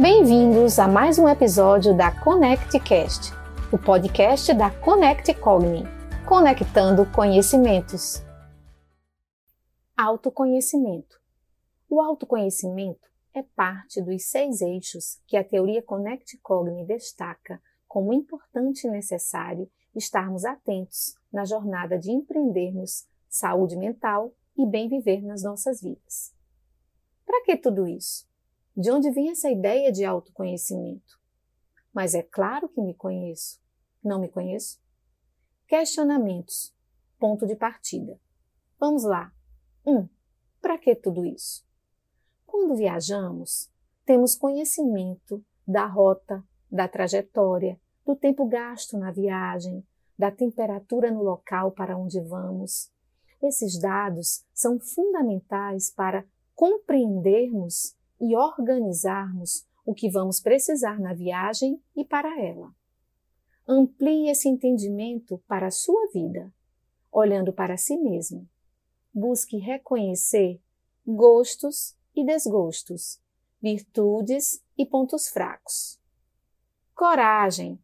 Bem-vindos a mais um episódio da ConnectCast, o podcast da Connect Cogni, conectando conhecimentos. Autoconhecimento. O autoconhecimento é parte dos seis eixos que a teoria Connect Cogni destaca como importante e necessário estarmos atentos na jornada de empreendermos saúde mental e bem viver nas nossas vidas. Para que tudo isso? De onde vem essa ideia de autoconhecimento? Mas é claro que me conheço. Não me conheço? Questionamentos. Ponto de partida. Vamos lá. 1. Um, Para que tudo isso? Quando viajamos, temos conhecimento da rota, da trajetória, do tempo gasto na viagem, da temperatura no local para onde vamos. Esses dados são fundamentais para compreendermos e organizarmos o que vamos precisar na viagem e para ela. Amplie esse entendimento para a sua vida, olhando para si mesmo. Busque reconhecer gostos e desgostos, virtudes e pontos fracos. Coragem.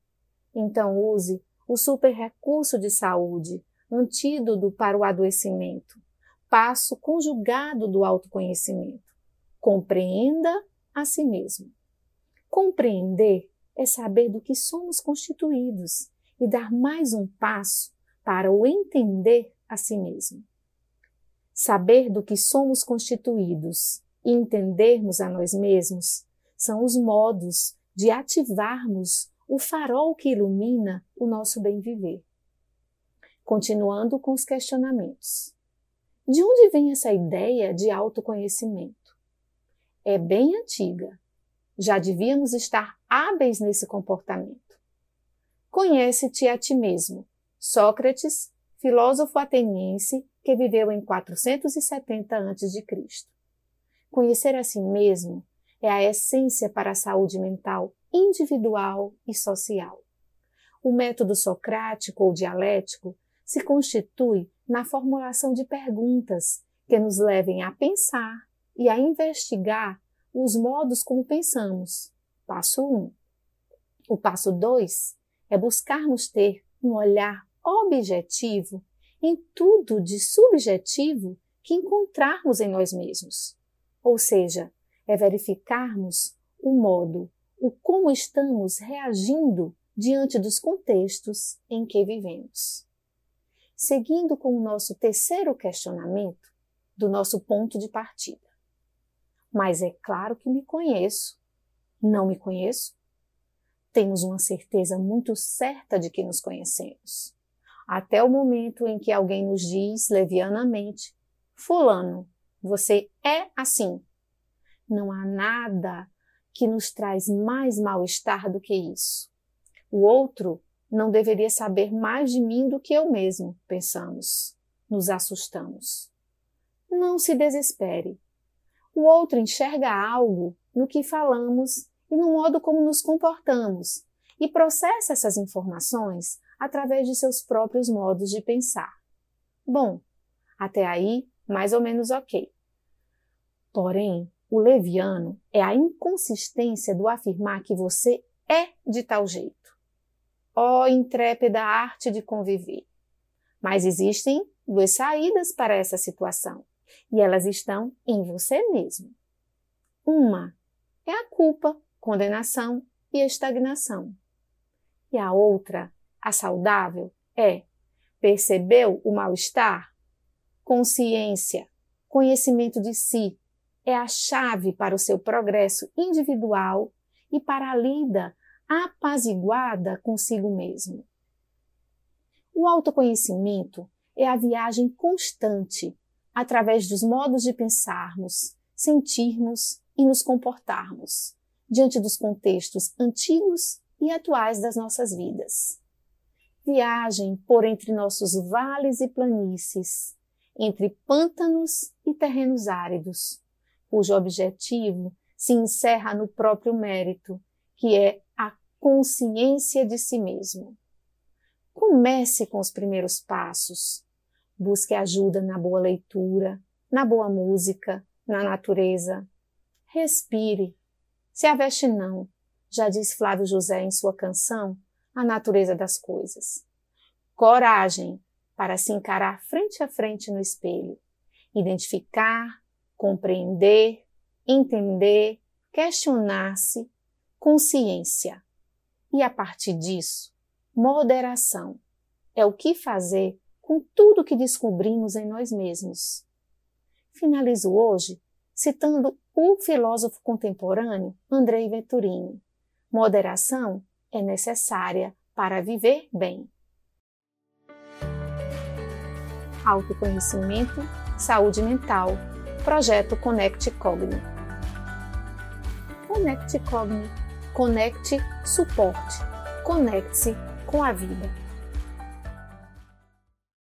Então use o super recurso de saúde, antídoto para o adoecimento, passo conjugado do autoconhecimento. Compreenda a si mesmo. Compreender é saber do que somos constituídos e dar mais um passo para o entender a si mesmo. Saber do que somos constituídos e entendermos a nós mesmos são os modos de ativarmos o farol que ilumina o nosso bem viver. Continuando com os questionamentos. De onde vem essa ideia de autoconhecimento? É bem antiga. Já devíamos estar hábeis nesse comportamento. Conhece-te a ti mesmo. Sócrates, filósofo ateniense que viveu em 470 a.C. Conhecer a si mesmo é a essência para a saúde mental individual e social. O método socrático ou dialético se constitui na formulação de perguntas que nos levem a pensar e a investigar os modos como pensamos. Passo 1. Um. O passo 2 é buscarmos ter um olhar objetivo em tudo de subjetivo que encontrarmos em nós mesmos. Ou seja, é verificarmos o modo, o como estamos reagindo diante dos contextos em que vivemos. Seguindo com o nosso terceiro questionamento, do nosso ponto de partida mas é claro que me conheço. Não me conheço? Temos uma certeza muito certa de que nos conhecemos. Até o momento em que alguém nos diz levianamente: Fulano, você é assim. Não há nada que nos traz mais mal-estar do que isso. O outro não deveria saber mais de mim do que eu mesmo, pensamos. Nos assustamos. Não se desespere o outro enxerga algo no que falamos e no modo como nos comportamos e processa essas informações através de seus próprios modos de pensar. Bom, até aí, mais ou menos ok. Porém, o leviano é a inconsistência do afirmar que você é de tal jeito. Ó oh, intrépida arte de conviver! Mas existem duas saídas para essa situação e elas estão em você mesmo. Uma é a culpa, condenação e estagnação. E a outra, a saudável, é percebeu o mal-estar? Consciência, conhecimento de si é a chave para o seu progresso individual e para a lida apaziguada consigo mesmo. O autoconhecimento é a viagem constante através dos modos de pensarmos, sentirmos e nos comportarmos diante dos contextos antigos e atuais das nossas vidas. Viagem por entre nossos vales e planícies, entre pântanos e terrenos áridos, cujo objetivo se encerra no próprio mérito, que é a consciência de si mesmo. Comece com os primeiros passos, Busque ajuda na boa leitura, na boa música, na natureza. Respire. Se a veste não, já diz Flávio José em sua canção, A Natureza das Coisas. Coragem para se encarar frente a frente no espelho, identificar, compreender, entender, questionar-se, consciência. E a partir disso, moderação é o que fazer com tudo que descobrimos em nós mesmos. Finalizo hoje citando o filósofo contemporâneo Andrei Venturini. Moderação é necessária para viver bem. Autoconhecimento, saúde mental, projeto Connect Cogni. Connect Cogni, conecte suporte, conecte-se com a vida.